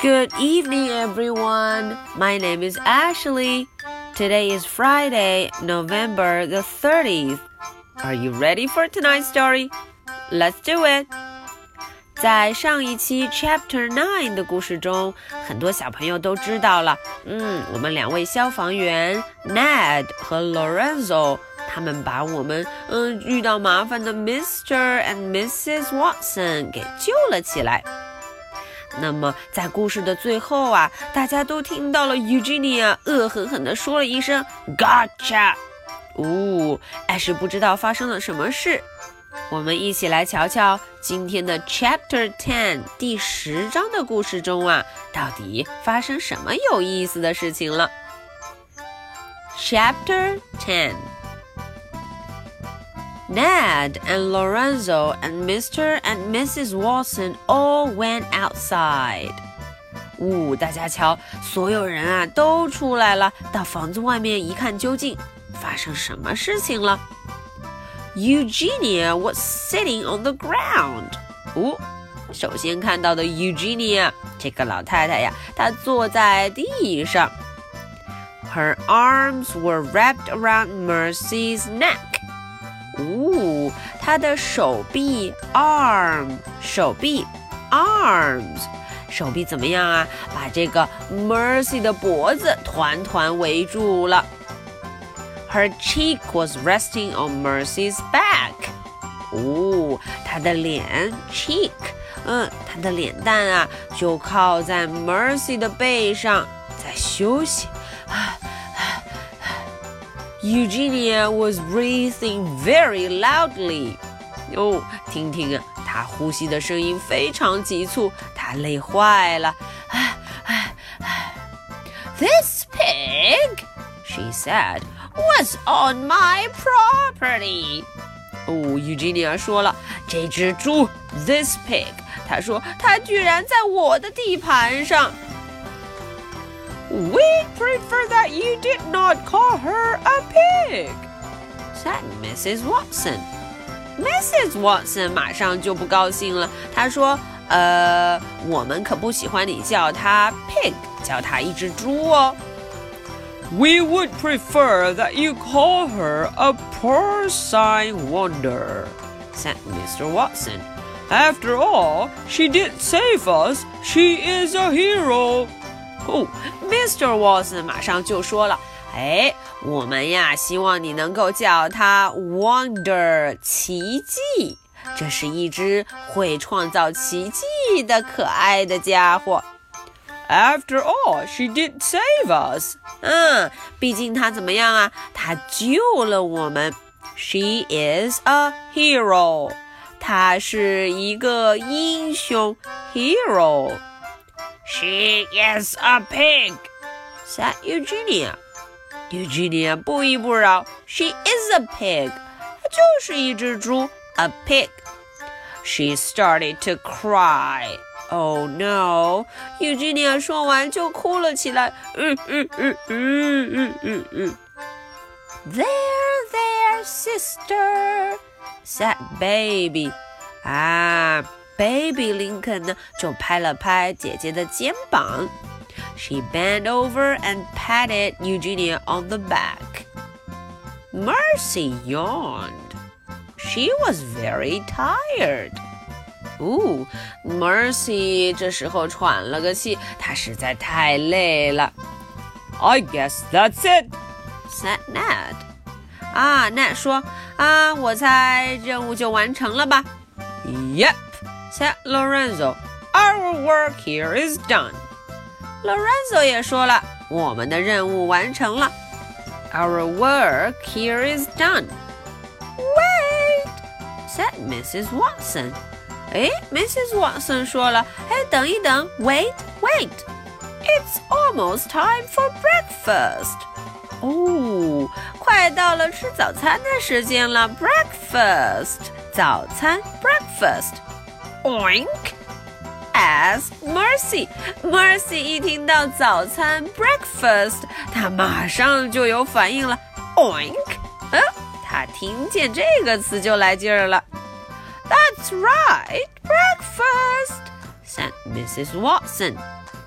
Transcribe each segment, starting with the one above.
Good evening, everyone. My name is Ashley. Today is Friday, November the 30th. Are you ready for tonight's story? Let's do it. 在上一期 Chapter Nine 的故事中，很多小朋友都知道了。嗯，我们两位消防员 Ned 和 Lorenzo，他们把我们嗯遇到麻烦的 Mr. and Mrs. Watson 给救了起来。 那么，在故事的最后啊，大家都听到了 Eugenia 恶狠狠地说了一声 “Gotcha”。哦，艾是不知道发生了什么事。我们一起来瞧瞧今天的 Chapter Ten 第十章的故事中啊，到底发生什么有意思的事情了。Chapter Ten。Ned and Lorenzo and Mr. and Mrs. Watson all went outside. 呜，大家瞧，所有人啊都出来了，到房子外面一看究竟，发生什么事情了？Eugenia was sitting on the ground. 哦，首先看到的 Eugenia 这个老太太呀，她坐在地上。Her arms were wrapped around Mercy's neck. 哦，他的手臂 arm 手臂 arms 手臂怎么样啊？把这个 Mercy 的脖子团团围住了。Her cheek was resting on Mercy's back。哦，她的脸 cheek，嗯，她的脸蛋啊就靠在 Mercy 的背上，在休息。 Eugenia was breathing very loudly. 哦，听听啊，她呼吸的声音非常急促，她累坏了。This pig, she said, was on my property. 哦，Eugenia 说了，这只猪，this pig，她说它居然在我的地盘上。 We'd prefer that you did not call her a pig," said Mrs. Watson. Mrs. Watson 马上就不高兴了，她说：“呃，我们可不喜欢你叫她 pig，叫她一只猪哦。” We would prefer that you call her a porcine wonder," said Mr. Watson. After all, she did save us. She is a hero. 哦，Mr. Watson 马上就说了：“哎，我们呀，希望你能够叫它 Wonder 奇迹。这是一只会创造奇迹的可爱的家伙。After all, she did save us。嗯，毕竟她怎么样啊？她救了我们。She is a hero。她是一个英雄，hero。” She is a pig," said Eugenia. Eugenia 不依不饶，She is a pig，她就是一只猪，a pig. She started to cry. Oh no! Eugenia 说完就哭了起来。嗯嗯嗯嗯嗯嗯嗯。There, there, sister, said baby. 啊。 Baby Lincoln 呢，就拍了拍姐姐的肩膀。She bent over and patted Eugenia on the back. Mercy yawned. She was very tired. 哦，Mercy 这时候喘了个气，她实在太累了。I guess that's it," said Ned. 啊，Ned 说啊，我猜任务就完成了吧？Yep said Lorenzo. Our work here is done. Lorenzo 也说了，我们的任务完成了。Our work here is done. Wait, said Mrs. Watson. 哎，Mrs. Watson 说了，哎，等一等，wait, wait. It's almost time for breakfast. 哦，快到了吃早餐的时间了，breakfast，早餐，breakfast。 Oink! As Mercy, Mercy 一听到早餐 breakfast，她马上就有反应了。Oink！嗯，她听见这个词就来劲儿了。That's right, breakfast," said Mrs. Watson.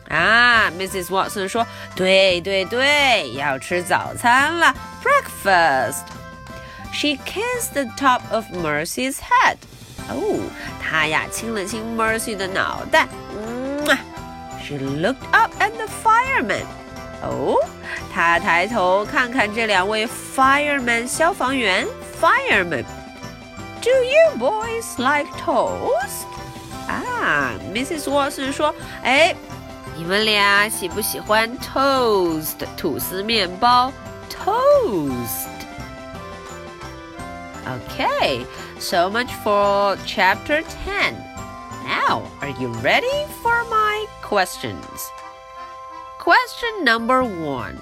啊，Mrs. Watson 说：“对对对，要吃早餐了，breakfast。” She kissed the top of Mercy's head. 哦，她呀亲了亲 Mercy 的脑袋。嗯，She looked up at the firemen. 哦，她抬头看看这两位 firemen 消防员 firemen。Do you boys like toast? 啊，Mrs. Watson 说：“哎。”你们俩喜不喜欢 toast 吐司面包？Toast. Okay, so much for chapter 10. Now, are you ready for my questions? Question number one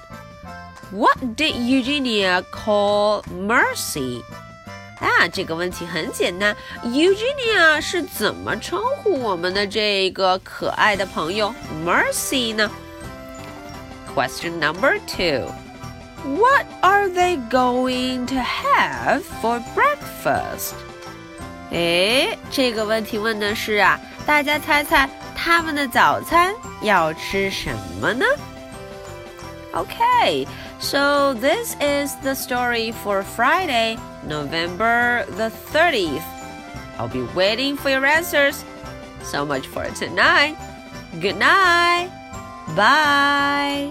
What did Eugenia call Mercy? 啊，这个问题很简单，Eugenia 是怎么称呼我们的这个可爱的朋友 Mercy 呢？Question number two. What are they going to have for breakfast? 哎，这个问题问的是啊，大家猜猜他们的早餐要吃什么呢？Okay, so this is the story for Friday. November the 30th. I'll be waiting for your answers. So much for tonight. Good night. Bye.